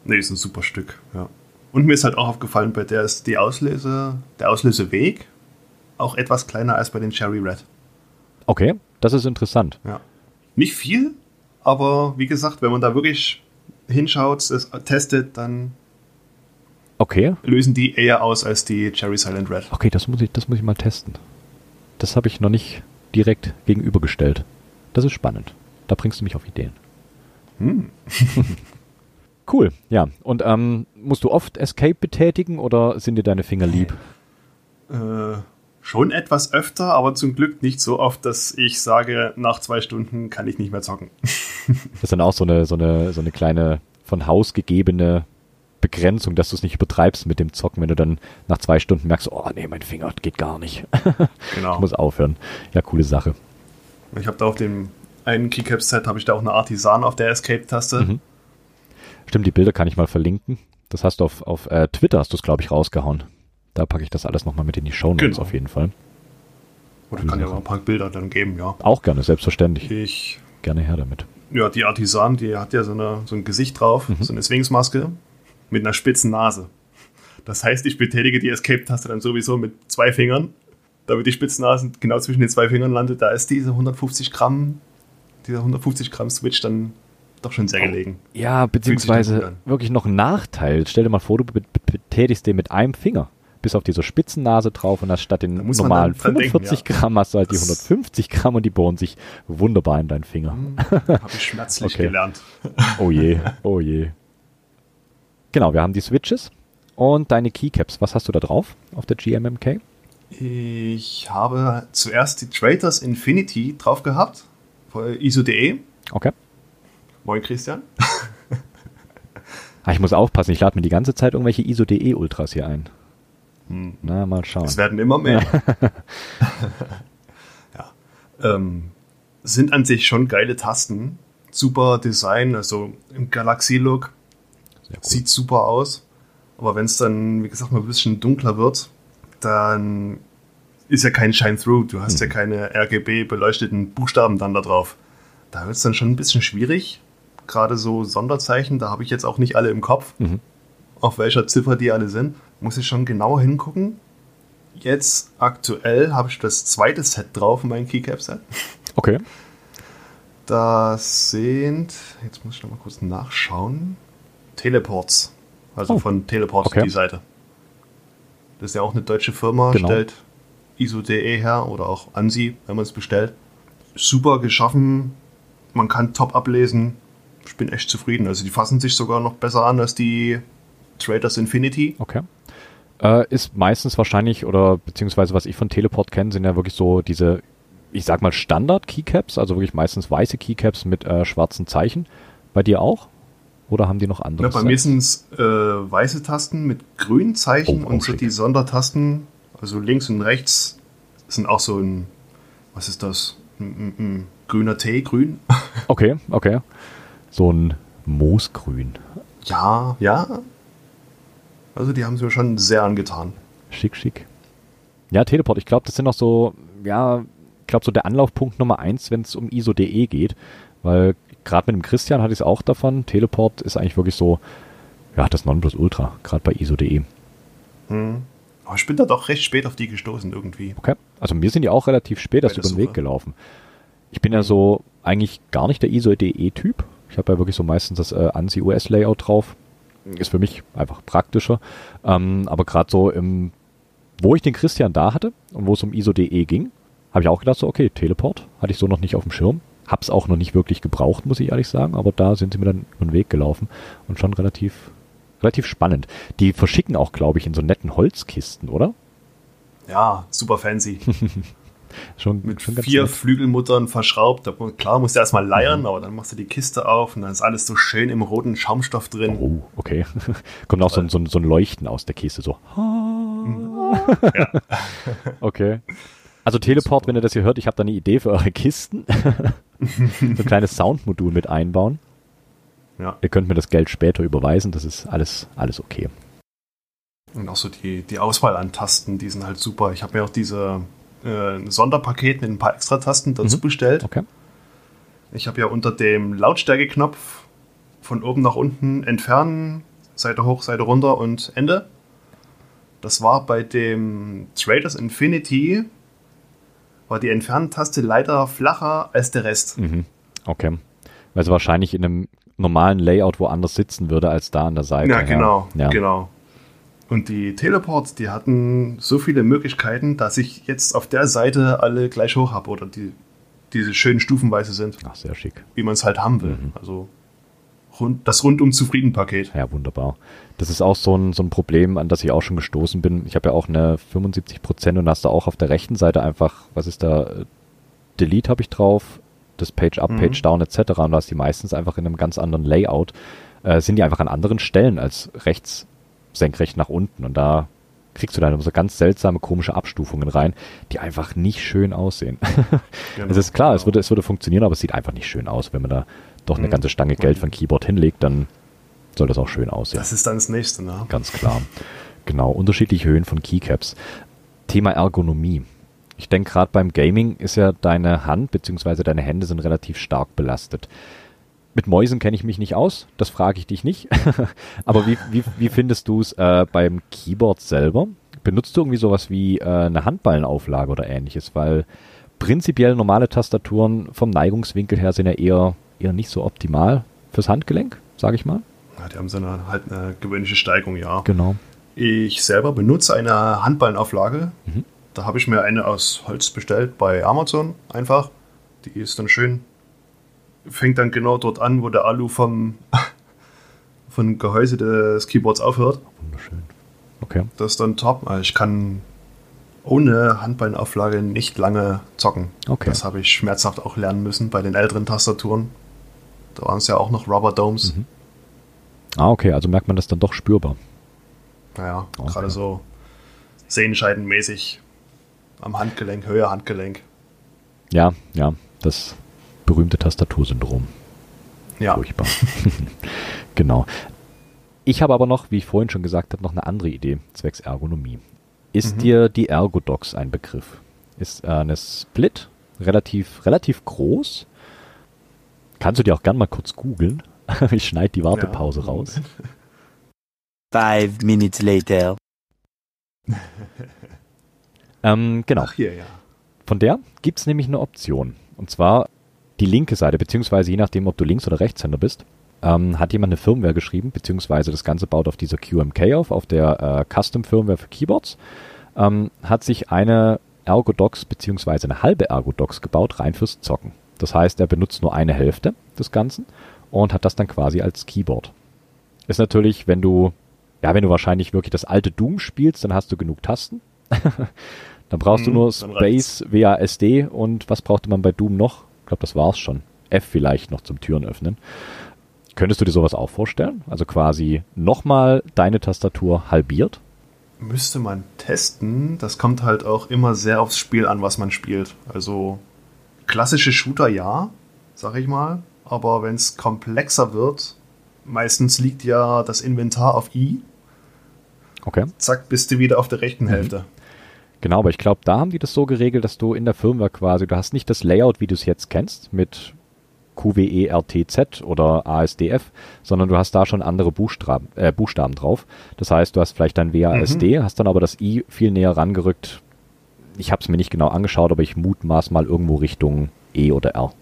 Nee, ist ein super Stück, ja. Und mir ist halt auch aufgefallen, bei der ist die Auslese, der Ausleseweg auch etwas kleiner als bei den Cherry Red. Okay, das ist interessant. Ja. Nicht viel, aber wie gesagt, wenn man da wirklich hinschaut, es testet, dann Okay, lösen die eher aus als die Cherry Silent Red. okay, das muss ich, das muss ich mal testen. Das habe ich noch nicht direkt gegenübergestellt. Das ist spannend. Da bringst du mich auf Ideen. Hm. Cool, ja. Und ähm, musst du oft Escape betätigen oder sind dir deine Finger lieb? Äh, schon etwas öfter, aber zum Glück nicht so oft, dass ich sage, nach zwei Stunden kann ich nicht mehr zocken. Das ist dann auch so eine, so eine, so eine kleine von Haus gegebene Begrenzung, dass du es nicht übertreibst mit dem Zocken, wenn du dann nach zwei Stunden merkst, oh nee, mein Finger geht gar nicht. Genau. Ich muss aufhören. Ja, coole Sache. Ich habe da auf dem einen Keycap-Set habe ich da auch eine Artisan auf der Escape-Taste. Mhm. Stimmt, die Bilder kann ich mal verlinken. Das hast du auf, auf äh, Twitter, hast du es, glaube ich, rausgehauen. Da packe ich das alles nochmal mit in die Show Notes Genau. auf jeden Fall. Oder kann ja mal ein paar Bilder dann geben, ja. Auch gerne, selbstverständlich. Ich, Gerne her damit. ja, die Artisan, die hat ja so, eine, so ein Gesicht drauf, Mhm. so eine Swingsmaske mit einer spitzen Nase. Das heißt, ich betätige die Escape-Taste dann sowieso mit zwei Fingern, damit die Spitznase genau zwischen den zwei Fingern landet. Da ist diese 150 Gramm, dieser 150 Gramm Switch dann doch schon sehr gelegen. Ja, beziehungsweise wirklich noch ein Nachteil. Stell dir mal vor, du be- be- betätigst den mit einem Finger. Bis auf diese Spitzennase drauf und hast statt den normalen dann dran denken, 45 ja. Gramm hast du halt die Das- 150 Gramm und die bohren sich wunderbar in deinen Finger. Habe ich schmerzlich Okay. gelernt. Oh je, oh je. Genau, wir haben die Switches und deine Keycaps. Was hast du da drauf auf der GMMK? Ich habe zuerst die Traders Infinity drauf gehabt, von ISO.de. Okay. Moin Christian. Ah, ich muss aufpassen, ich lade mir die ganze Zeit irgendwelche ISO.de Ultras hier ein. Hm. Na, mal schauen. Es werden immer mehr. ja. Ähm, sind an sich schon geile Tasten. Super Design, also im Galaxy-Look. Sieht super aus. Aber wenn es dann, wie gesagt, mal ein bisschen dunkler wird, dann ist ja kein Shine-Through. Du hast ja keine RGB-beleuchteten Buchstaben dann da drauf. Da wird es dann schon ein bisschen schwierig. Gerade so Sonderzeichen, da habe ich jetzt auch nicht alle im Kopf, Mhm. auf welcher Ziffer die alle sind. Muss ich schon genauer hingucken. Jetzt aktuell habe ich das zweite Set drauf in meinem Keycap-Set. Okay. Das sind, jetzt muss ich noch mal kurz nachschauen, Teleports. Also Oh. von Teleport Okay. die Seite. Das ist ja auch eine deutsche Firma, Genau. stellt ISO.de her oder auch ANSI, wenn man es bestellt. Super geschaffen, man kann top ablesen. Ich bin echt zufrieden. Also die fassen sich sogar noch besser an als die Traders Infinity. Okay. Äh, ist meistens wahrscheinlich, oder beziehungsweise was ich von Teleport kenne, sind ja wirklich so diese, ich sag mal, Standard-Keycaps, also wirklich meistens weiße Keycaps mit äh, schwarzen Zeichen. Bei dir auch? Oder haben die noch andere? Ja, bei mir sind es äh, weiße Tasten mit grünen Zeichen Oh, und oh, so schick. die Sondertasten, also links und rechts, sind auch so ein, was ist das? Ein, ein, ein grüner Tee, grün? Okay, okay. So ein Moosgrün. Ja, ja. Also die haben es mir schon sehr angetan. Schick, schick. Ja, Teleport, ich glaube, das sind noch so, ja, ich glaube, so der Anlaufpunkt Nummer eins, wenn es um ISO.de geht. Weil gerade mit dem Christian hatte ich es auch davon. Teleport ist eigentlich wirklich so, ja, das Nonplusultra, gerade bei ISO.de. Hm. Aber ich bin da doch recht spät auf die gestoßen irgendwie. Okay. Also mir sind die auch relativ spät erst über den Weg gelaufen. Ich bin ja so eigentlich gar nicht der ISO.de-Typ. Ich habe ja wirklich so meistens das äh, ANSI US-Layout drauf. Ist für mich einfach praktischer. Ähm, aber gerade so im, wo ich den Christian da hatte und wo es um ISO.de ging, habe ich auch gedacht, so, okay, Teleport hatte ich so noch nicht auf dem Schirm. Hab's auch noch nicht wirklich gebraucht, muss ich ehrlich sagen, aber da sind sie mir dann über den Weg gelaufen und schon relativ, relativ spannend. Die verschicken auch, glaube ich, in so netten Holzkisten, oder? Ja, super fancy. Schon, Mit schon vier nett. Flügelmuttern verschraubt. Klar, musst du erstmal leiern, aber dann machst du die Kiste auf und dann ist alles so schön im roten Schaumstoff drin. Oh, okay. Kommt auch so ein, so, ein, so ein Leuchten aus der Kiste, so. Okay. Also Teleport, wenn ihr das hier hört, ich habe da eine Idee für eure Kisten. so ein kleines Soundmodul mit einbauen. Ja. Ihr könnt mir das Geld später überweisen, das ist alles, alles okay. Und auch so die, die Auswahl an Tasten, die sind halt super. Ich habe mir auch diese äh, Sonderpaket mit ein paar extra Tasten dazu Mhm. bestellt. Okay. Ich habe ja unter dem Lautstärkeknopf von oben nach unten entfernen, Seite hoch, Seite runter und Ende. Das war bei dem Traders Infinity, war die Entfernen-Taste leider flacher als der Rest. Mhm. Okay. Weil sie wahrscheinlich in einem normalen Layout woanders sitzen würde als da an der Seite. Ja, genau, Ja. genau. Und die Teleports, die hatten so viele Möglichkeiten, dass ich jetzt auf der Seite alle gleich hoch habe oder die diese schön stufenweise sind, Ach, sehr schick. wie man es halt haben will. Mhm. Also rund, das rundum zufrieden Paket. Ja, wunderbar. Das ist auch so ein, so ein Problem, an das ich auch schon gestoßen bin. Ich habe ja auch eine 75% und hast da auch auf der rechten Seite einfach, was ist da, äh, Delete habe ich drauf, das Page Up, Mhm. Page Down etc. Und du hast die meistens einfach in einem ganz anderen Layout. Äh, sind die einfach an anderen Stellen als rechts senkrecht nach unten. Und da kriegst du dann so ganz seltsame, komische Abstufungen rein, die einfach nicht schön aussehen. Genau, es ist klar, es, genau. würde, es würde funktionieren, aber es sieht einfach nicht schön aus. Wenn man da doch eine Mhm. ganze Stange Geld für ein Keyboard hinlegt, dann soll das auch schön aussehen. Das ist dann das nächste, ne? Ganz klar. Genau, unterschiedliche Höhen von Keycaps. Thema Ergonomie. Ich denke, gerade beim Gaming ist ja deine Hand bzw. deine Hände sind relativ stark belastet. Mit Mäusen kenne ich mich nicht aus, das frage ich dich nicht. Aber wie, wie, wie findest du es äh, beim Keyboard selber? Benutzt du irgendwie sowas wie äh, eine Handballenauflage oder ähnliches? Weil prinzipiell normale Tastaturen vom Neigungswinkel her sind ja eher, eher nicht so optimal fürs Handgelenk, sage ich mal. Ja, die haben so eine, halt eine gewöhnliche Steigung, ja. Genau. Ich selber benutze eine Handballenauflage. Mhm. Da habe ich mir eine aus Holz bestellt bei Amazon einfach. Die ist dann schön. Fängt dann genau dort an, wo der Alu vom, vom Gehäuse des Keyboards aufhört. Wunderschön. Okay. Das ist dann top. Also Ich kann ohne Handballenauflage nicht lange zocken. Okay. Das habe ich schmerzhaft auch lernen müssen bei den älteren Tastaturen. Da waren es ja auch noch Rubber Domes. Mhm. Ah, okay, also merkt man das dann doch spürbar. Naja, Okay. gerade so sehenscheidenmäßig am Handgelenk, Höhe Handgelenk. Ja, ja, das berühmte Tastatursyndrom. Ja, Furchtbar. genau. Ich habe aber noch, wie ich vorhin schon gesagt habe, noch eine andere Idee zwecks Ergonomie. Ist Mhm. dir die Ergodox ein Begriff? Ist äh, eine Split, relativ, relativ groß. Kannst du dir auch gern mal kurz googeln. Ich schneide die Wartepause Ja. raus. Five minutes later. ähm, genau. Ach hier, ja. Von der gibt es nämlich eine Option. Und zwar die linke Seite, beziehungsweise je nachdem, ob du Links- oder Rechtshänder bist, ähm, hat jemand eine Firmware geschrieben, beziehungsweise das Ganze baut auf dieser QMK auf, auf der äh, Custom-Firmware für Keyboards, ähm, hat sich eine Ergodox beziehungsweise eine halbe Ergodox gebaut, rein fürs Zocken. Das heißt, er benutzt nur eine Hälfte des Ganzen und hat das dann quasi als Keyboard. Ist natürlich, wenn du, ja, wenn du wahrscheinlich wirklich das alte Doom spielst, dann hast du genug Tasten. dann brauchst Mhm, du nur. Space, WASD und was brauchte man bei Doom noch? Ich glaube, das war's schon. F vielleicht noch zum Türen öffnen. Könntest du dir sowas auch vorstellen? Also quasi nochmal deine Tastatur halbiert? Müsste man testen. Das kommt halt auch immer sehr aufs Spiel an, was man spielt. Also klassische Shooter ja, sag ich mal. Aber wenn es komplexer wird, meistens liegt ja das Inventar auf I. Okay. Zack, bist du wieder auf der rechten Hälfte. Genau, aber ich glaube, da haben die das so geregelt, dass du in der Firmware quasi, du hast nicht das Layout, wie du es jetzt kennst, mit QWE RTZ oder ASDF, sondern du hast da schon andere Buchstaben, äh, Buchstaben drauf. Das heißt, du hast vielleicht dein WASD, hast dann aber das I viel näher rangerückt. Ich habe es mir nicht genau angeschaut, aber ich mutmaß mal irgendwo Richtung E oder R.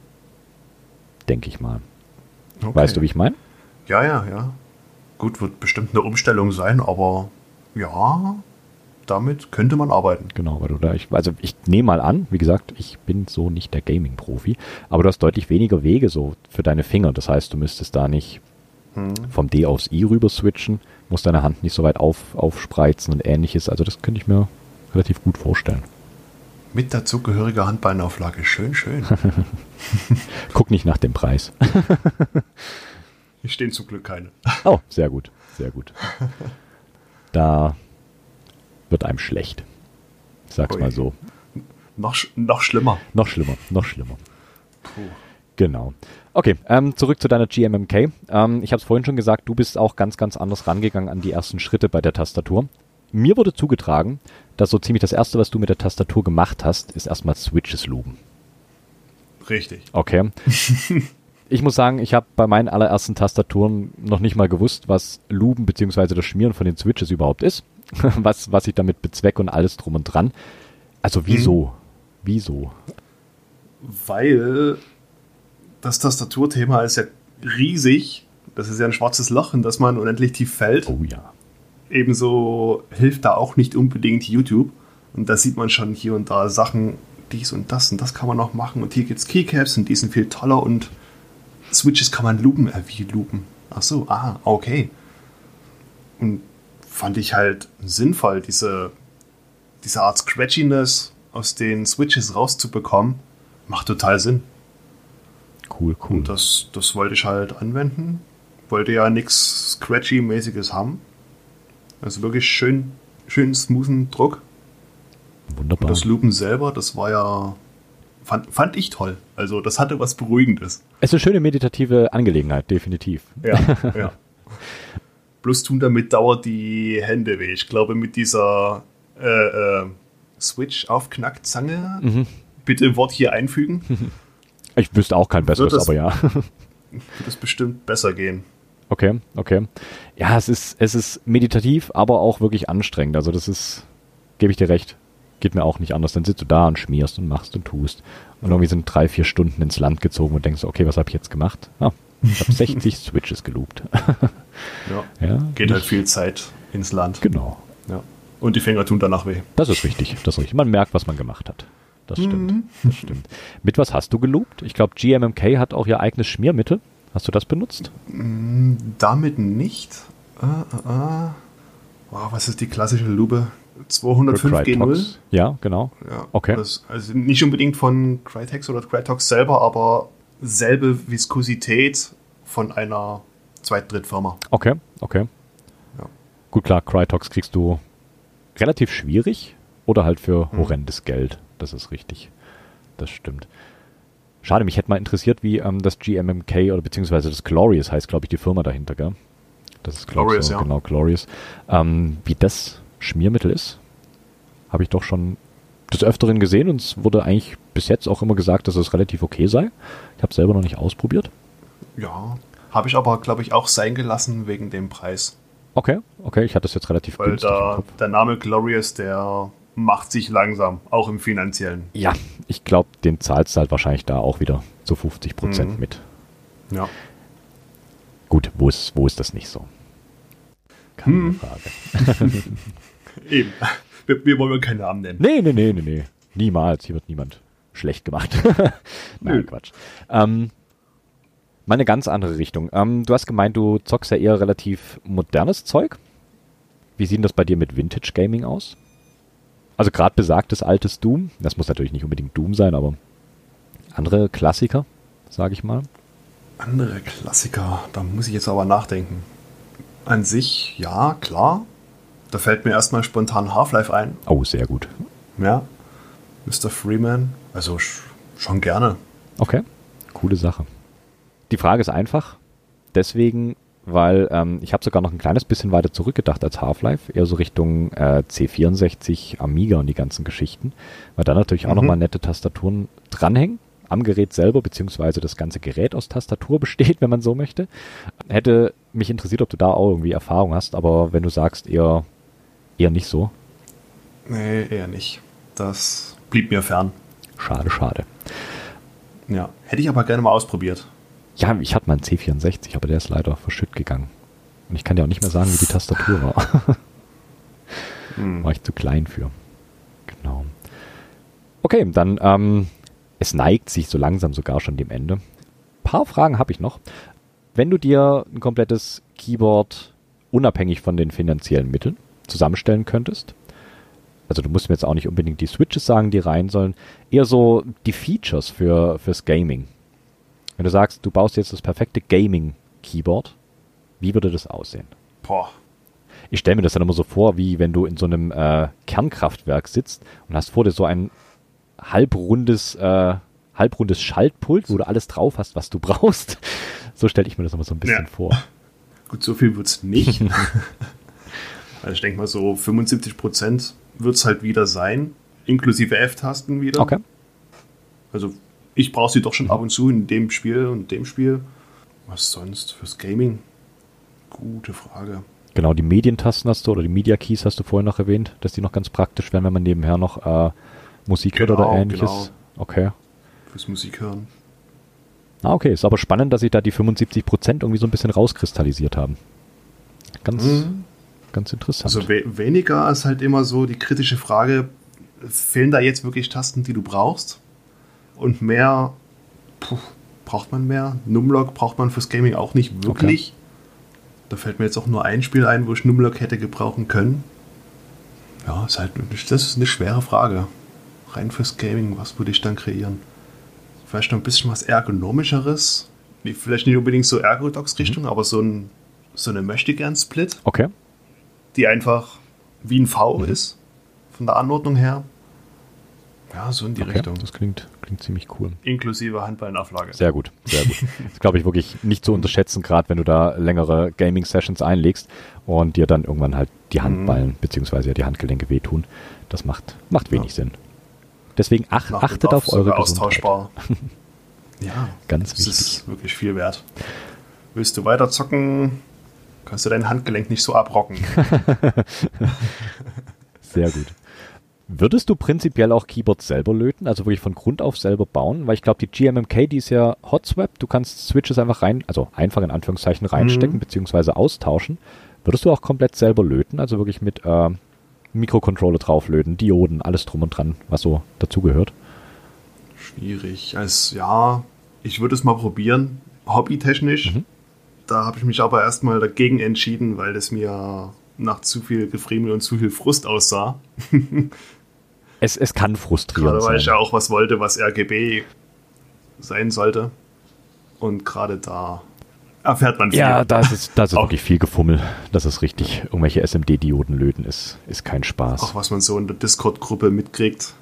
Denke ich mal. Okay. Weißt du, wie ich meine? Ja, ja, ja. Gut, wird bestimmt eine Umstellung sein, aber ja, damit könnte man arbeiten. Genau, weil du da, ich, also ich nehme mal an, wie gesagt, ich bin so nicht der Gaming-Profi, aber du hast deutlich weniger Wege so für deine Finger. Das heißt, du müsstest da nicht Hm. vom D aufs I rüber switchen, musst deine Hand nicht so weit auf, aufspreizen und ähnliches. Also das könnte ich mir relativ gut vorstellen. Mit dazugehöriger Handballenauflage. Schön, schön. Guck nicht nach dem Preis. Hier stehen zum Glück keine. Oh, sehr gut, sehr gut. Da wird einem schlecht. Ich sag's Ui. mal so. Noch, noch schlimmer. Noch schlimmer, noch schlimmer. Puh. Genau. Okay, ähm, zurück zu deiner GMMK. Ähm, ich habe es vorhin schon gesagt, du bist auch ganz, ganz anders rangegangen an die ersten Schritte bei der Tastatur. Mir wurde zugetragen, dass so ziemlich das Erste, was du mit der Tastatur gemacht hast, ist erstmal Switches luben. Richtig. Okay. ich muss sagen, ich habe bei meinen allerersten Tastaturen noch nicht mal gewusst, was Luben bzw. das Schmieren von den Switches überhaupt ist. was, was ich damit bezwecke und alles drum und dran. Also wieso? Wieso? Weil das Tastaturthema ist ja riesig. Das ist ja ein schwarzes Loch, in das man unendlich tief fällt. Oh ja. Ebenso hilft da auch nicht unbedingt YouTube. Und da sieht man schon hier und da Sachen, dies und das und das kann man noch machen. Und hier gibt es Keycaps und die sind viel toller und Switches kann man loopen. Äh, wie loopen? Ach so, ah, okay. Und fand ich halt sinnvoll, diese, diese Art Scratchiness aus den Switches rauszubekommen. Macht total Sinn. Cool, cool. Und das, das wollte ich halt anwenden. Wollte ja nichts Scratchy-mäßiges haben. Also wirklich schön, schön smoothen Druck. Wunderbar. Und das Loopen selber, das war ja. Fand, fand ich toll. Also, das hatte was Beruhigendes. Es ist eine schöne meditative Angelegenheit, definitiv. Ja, ja. Bloß tun damit dauert die Hände weh. Ich glaube, mit dieser äh, äh, Switch-Aufknackzange, Mhm. bitte Wort hier einfügen, Ich wüsste auch kein besseres, das- aber ja. wird es bestimmt besser gehen. Okay, okay. Ja, es ist, es ist meditativ, aber auch wirklich anstrengend. Also das ist, gebe ich dir recht, geht mir auch nicht anders. Dann sitzt du da und schmierst und machst und tust. Und irgendwie sind drei, vier Stunden ins Land gezogen und denkst, okay, was habe ich jetzt gemacht? Ah, ich habe 60 Switches geloopt. Ja. ja, Geht halt viel Zeit ins Land. Genau. Ja. Und die Finger tun danach weh. Das ist richtig, das ist richtig. Man merkt, was man gemacht hat. Das stimmt, Mhm. das stimmt. Mit was hast du geloopt? Ich glaube, GMMK hat auch ihr eigenes Schmiermittel. Hast du das benutzt? Mm, Damit nicht. Äh, äh, äh. Oh, was ist die klassische Lupe? 205 G0. Crytox? Ja, genau. Ja, Okay. Das, also nicht unbedingt von Crytex oder Crytox selber, aber selbe Viskosität von einer Zweit-, Drittfirma. Okay, okay. Ja. Gut, klar, Crytox kriegst du relativ schwierig oder halt für Mhm. horrendes Geld. Das ist richtig. Das stimmt. Schade, mich hätte mal interessiert, wie ähm, das GMMK oder beziehungsweise das Glorious heißt, glaube ich, die Firma dahinter, gell? Das ist Glorious, so, ja. Genau, Glorious. Ähm, wie das Schmiermittel ist, habe ich doch schon des Öfteren gesehen und es wurde eigentlich bis jetzt auch immer gesagt, dass es relativ okay sei. Ich habe es selber noch nicht ausprobiert. Ja. Habe ich aber, glaube ich, auch sein gelassen wegen dem Preis. Okay, okay, ich hatte das jetzt relativ Weil günstig im da, Kopf. der Name Glorious, der macht sich langsam, auch im finanziellen. Ja, ich glaube, den zahlst du halt wahrscheinlich da auch wieder zu 50 Prozent Mhm. mit. Ja. Gut, wo ist, wo ist das nicht so? Keine Hm. Frage. Eben. Wir, wir wollen keinen Namen nennen. Nee, nee, nee, nee, nee. Niemals. Hier wird niemand schlecht gemacht. Nein. Quatsch. Ähm, mal eine ganz andere Richtung. Ähm, du hast gemeint, du zockst ja eher relativ modernes Zeug. Wie sieht denn das bei dir mit Vintage Gaming aus? Also gerade besagtes altes Doom. Das muss natürlich nicht unbedingt Doom sein, aber andere Klassiker, sage ich mal. Andere Klassiker, da muss ich jetzt aber nachdenken. An sich, ja, klar. Da fällt mir erstmal spontan Half-Life ein. Oh, sehr gut. Ja. Mr. Freeman. Also sch schon gerne. Okay, coole Sache. Die Frage ist einfach, deswegen, weil ähm, ich habe sogar noch ein kleines bisschen weiter zurückgedacht als Half-Life, eher so Richtung äh, C64, Amiga und die ganzen Geschichten, weil da natürlich auch Mhm. nochmal nette Tastaturen dranhängen, am Gerät selber, beziehungsweise das ganze Gerät aus Tastatur besteht, wenn man so möchte. Hätte mich interessiert, ob du da auch irgendwie Erfahrung hast, aber wenn du sagst, eher, eher nicht so, Nee, eher nicht. Das blieb mir fern. schade, schade. Ja. Hätte ich aber gerne mal ausprobiert. Ja, ich hatte mal einen C64, aber der ist leider verschütt gegangen. Und ich kann dir auch nicht mehr sagen, wie die Tastatur war. Hm. war ich zu klein für. Genau. Okay, dann, ähm, es neigt sich so langsam sogar schon dem Ende. paar Fragen habe ich noch. Wenn du dir ein komplettes Keyboard unabhängig von den finanziellen Mitteln zusammenstellen könntest, also du musst mir jetzt auch nicht unbedingt die Switches sagen, die rein sollen, eher so die Features für, fürs Gaming. Wenn du sagst, du baust jetzt das perfekte Gaming-Keyboard, wie würde das aussehen? Boah. Ich stelle mir das dann immer so vor, wie wenn du in so einem äh, Kernkraftwerk sitzt und hast vor dir so ein halbrundes, äh, halbrundes Schaltpult, wo du alles drauf hast, was du brauchst. So stelle ich mir das immer so ein bisschen Ja. vor. Gut, so viel wird es nicht. also ich denke mal so 75% wird es halt wieder sein. Inklusive F-Tasten wieder. Okay. Also ich brauche sie doch schon ab und zu in dem Spiel und dem Spiel. Was sonst fürs Gaming? Gute Frage. Genau, die Medientasten hast du oder die Media Keys hast du vorhin noch erwähnt, dass die noch ganz praktisch wären, wenn man nebenher noch äh, Musik hört oder Genau, ähnliches. genau. Okay. Fürs Musik hören. Ah, okay. Ist aber spannend, dass sich da die 75% irgendwie so ein bisschen rauskristallisiert haben. Ganz, Mhm. Ganz interessant. Also we weniger ist halt immer so die kritische Frage, fehlen da jetzt wirklich Tasten, die du brauchst? Und mehr, puh, braucht man mehr? Numlock braucht man fürs Gaming auch nicht wirklich. Da fällt mir jetzt auch nur ein Spiel ein, wo ich Numlock hätte gebrauchen können. Ja, ist halt, das ist eine schwere Frage. Rein fürs Gaming, was würde ich dann kreieren? Vielleicht noch ein bisschen was ergonomischeres. Vielleicht nicht unbedingt so Ergodox-Richtung, aber so, ein, so eine Möchtegern-Split okay. Die einfach wie ein V Mhm. ist, von der Anordnung her. Ja, so in die okay. Richtung. Das klingt, klingt ziemlich cool. Inklusive Handballenauflage. Sehr gut, sehr gut. Das glaube ich wirklich nicht zu unterschätzen, gerade wenn du da längere Gaming-Sessions einlegst und dir dann irgendwann halt die Handballen bzw. die Handgelenke wehtun. Das macht, macht wenig Ja. Sinn. Deswegen ach, Nach achtet Bedarf auf eure austauschbar. ja, Ganz das wichtig. ist wirklich viel wert. Willst du weiter zocken, kannst du dein Handgelenk nicht so abrocken. Sehr gut. Würdest du prinzipiell auch Keyboards selber löten, also wirklich von Grund auf selber bauen? Weil ich glaube, die GMMK, die ist ja Hotswap, du kannst Switches einfach rein, also einfach in Anführungszeichen reinstecken Mhm. beziehungsweise austauschen. Würdest du auch komplett selber löten, also wirklich mit äh, Mikrocontroller drauflöten, Dioden, alles drum und dran, was so dazugehört? Schwierig. Als ja, ich würde es mal probieren, hobbytechnisch. Mhm. Da habe ich mich aber erstmal dagegen entschieden, weil es mir nach zu viel Gefriemel und zu viel Frust aussah. Es, es kann frustrierend Gerade weil ich ja auch was wollte, was RGB sein sollte. Und gerade da erfährt man viel. Ja, da ist, es, da ist Auch- wirklich viel Gefummel. Das ist richtig. Irgendwelche SMD-Dioden löten ist, ist kein Spaß. Auch was man so in der Discord-Gruppe mitkriegt.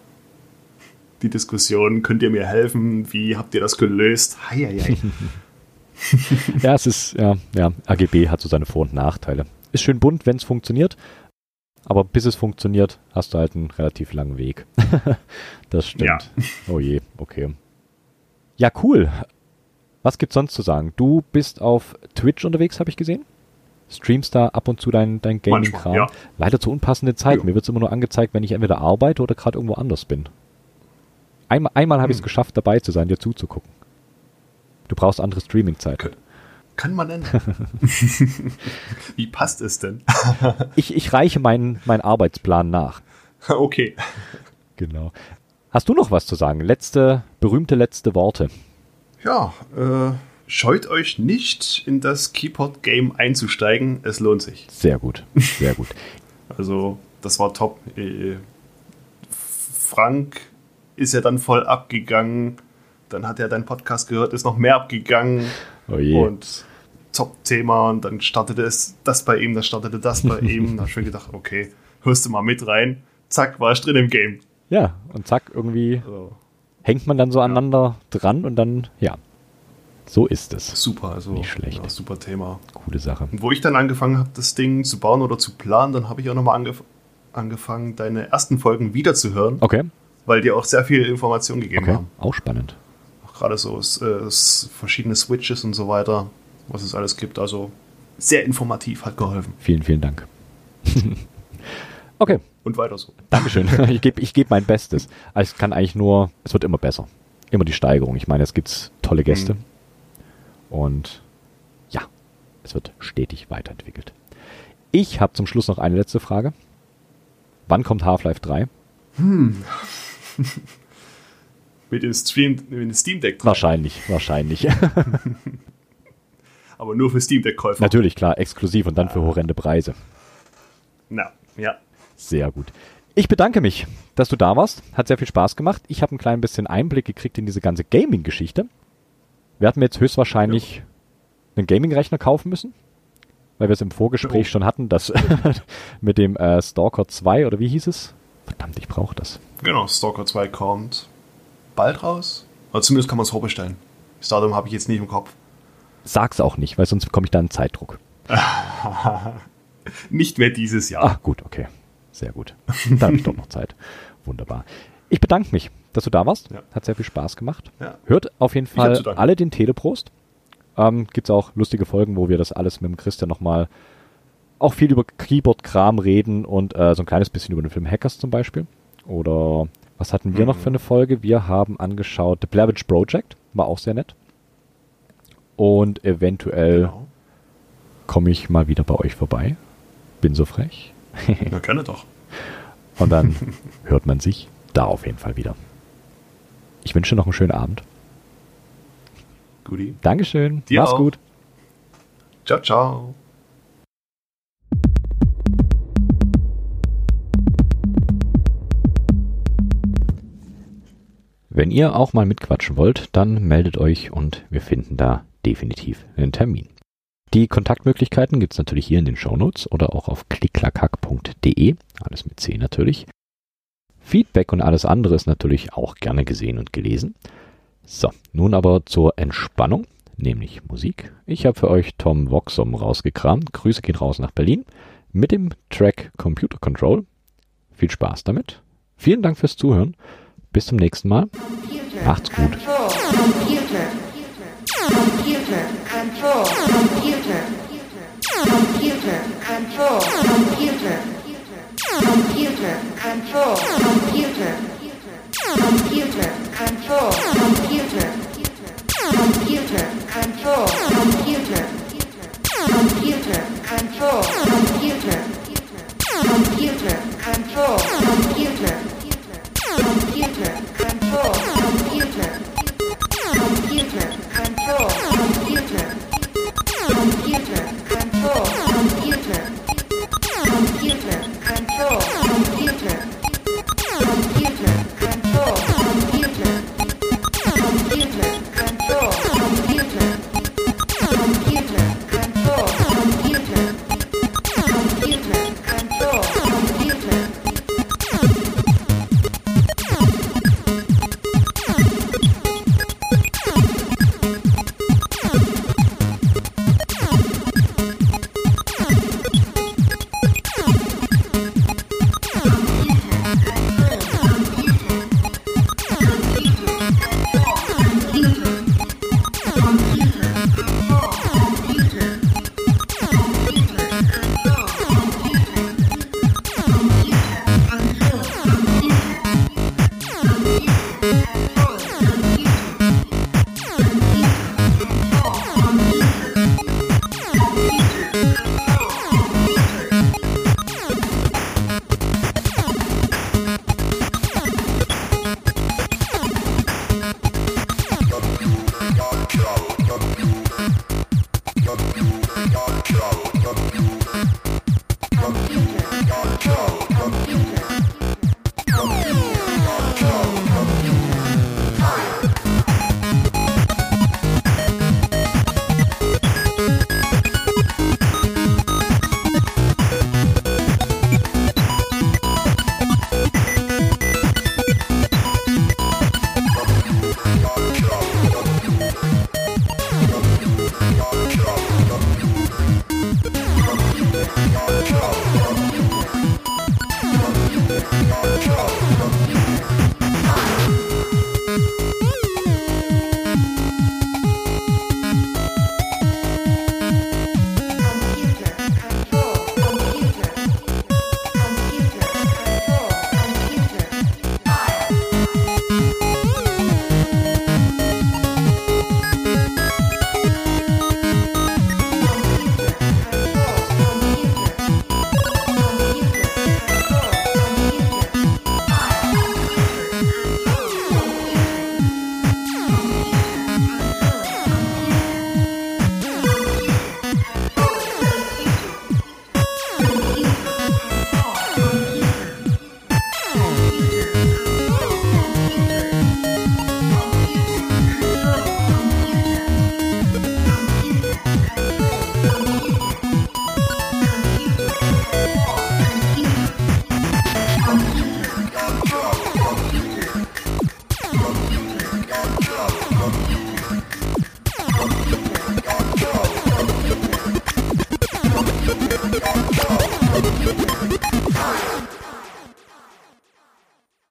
Die Diskussion, könnt ihr mir helfen? Wie habt ihr das gelöst? Heieiei. Ja, es ist, ja, ja, RGB hat so seine Vor- und Nachteile. Ist schön bunt, wenn es funktioniert, aber bis es funktioniert, hast du halt einen relativ langen Weg. das stimmt. Ja. Oh je, okay. Ja, cool. Was gibt's sonst zu sagen? Du bist auf Twitch unterwegs, habe ich gesehen. streamst da ab und zu dein, dein Gaming-Kram. Ja. Leider zu unpassenden Zeit. Ja. Mir wird's immer nur angezeigt, wenn ich entweder arbeite oder gerade irgendwo anders bin. Einmal, einmal habe ich es Hm. geschafft, dabei zu sein, dir zuzugucken. Du brauchst andere Streaming-Zeit. Kann, kann man nennen. Wie passt es denn? Ich, ich reiche meinen, meinen Arbeitsplan nach. okay. Genau. Hast du noch was zu sagen? Letzte, berühmte letzte Worte. Ja, äh, scheut euch nicht in das Keyboard-Game einzusteigen. Es lohnt sich. Sehr gut, sehr gut. Also, das war top. Äh, Frank ist ja dann voll abgegangen. Dann hat er deinen Podcast gehört, ist noch mehr abgegangen. Oh. Und Top-Thema. Und dann startete es das bei ihm, dann startete das bei ihm. Da habe ich mir gedacht, okay, hörst du mal mit rein. Zack, war ich drin im Game. Ja, und zack, irgendwie Also, hängt man dann so aneinander dran und dann, ja, so ist es. super, also Nicht schlecht. Ja, super Thema. Coole Sache. Und wo ich dann angefangen habe, das Ding zu bauen oder zu planen, dann habe ich auch nochmal angef angefangen, deine ersten Folgen wiederzuhören, Okay, weil die auch sehr viel Information gegeben okay, haben. auch spannend. Gerade so äh, verschiedene Switches und so weiter, was es alles gibt. Also sehr informativ, hat geholfen. Vielen, vielen Dank. okay, Und weiter so. Dankeschön. Ich gebe ich geb mein Bestes. Also es kann eigentlich nur, es wird immer besser. Immer die Steigerung. Ich meine, es gibt tolle Gäste. Mhm. Und ja, es wird stetig weiterentwickelt. Ich habe zum Schluss noch eine letzte Frage. Wann kommt Half-Life 3? Mit dem, Stream, mit dem Steam Deck. Wahrscheinlich, wahrscheinlich. Aber nur für Steam Deck-Käufer. Natürlich, klar, exklusiv und dann für horrende Preise. Na, ja. Sehr gut. Ich bedanke mich, dass du da warst. Hat sehr viel Spaß gemacht. Ich habe ein klein bisschen Einblick gekriegt in diese ganze Gaming-Geschichte. Wir hatten jetzt höchstwahrscheinlich einen Gaming-Rechner kaufen müssen, weil wir es im Vorgespräch Ja. schon hatten, dass mit dem äh, Stalker 2 oder wie hieß es? Verdammt, ich brauche das. Genau, Stalker 2 kommt bald raus. Oder zumindest kann man es vorbestellen. Das Datum habe ich jetzt nicht im Kopf. Sag's auch nicht, weil sonst bekomme ich da einen Zeitdruck. Nicht mehr dieses Jahr. Ah, gut, okay. Sehr gut. Da habe ich doch noch Zeit. Wunderbar. Ich bedanke mich, dass du da warst. Ja. Hat sehr viel Spaß gemacht. Ja. Hört auf jeden Fall alle den Teleprost. Ähm, Gibt es auch lustige Folgen, wo wir das alles mit dem Christian nochmal auch viel über Keyboard-Kram reden und äh, so ein kleines bisschen über den Film Hackers zum Beispiel. Oder was hatten wir noch Mhm. für eine Folge? Wir haben angeschaut The Blair Witch Project, war auch sehr nett. Und eventuell Genau. komme ich mal wieder bei euch vorbei. Bin so frech. Na, gerne doch. Und dann hört man sich da auf jeden Fall wieder. Ich wünsche noch einen schönen Abend. Guti. Dankeschön. Dir Mach's auch. gut. Ciao, ciao. Wenn ihr auch mal mitquatschen wollt, dann meldet euch und wir finden da definitiv einen Termin. Die Kontaktmöglichkeiten gibt's natürlich hier in den Shownotes oder auch auf klicklackhack.de. Alles mit C natürlich. Feedback und alles andere ist natürlich auch gerne gesehen und gelesen. So, nun aber zur Entspannung, nämlich Musik. Ich habe für euch Tom Voxom rausgekramt. Grüße gehen raus nach Berlin mit dem Track Computer Control. Viel Spaß damit. Vielen Dank fürs Zuhören. Bis zum nächsten Mal. Macht's gut. Computer. Control. Computer. Computer. Control. Computer. Computer. Control. Computer. Computer. Control. Computer. Computer. Control.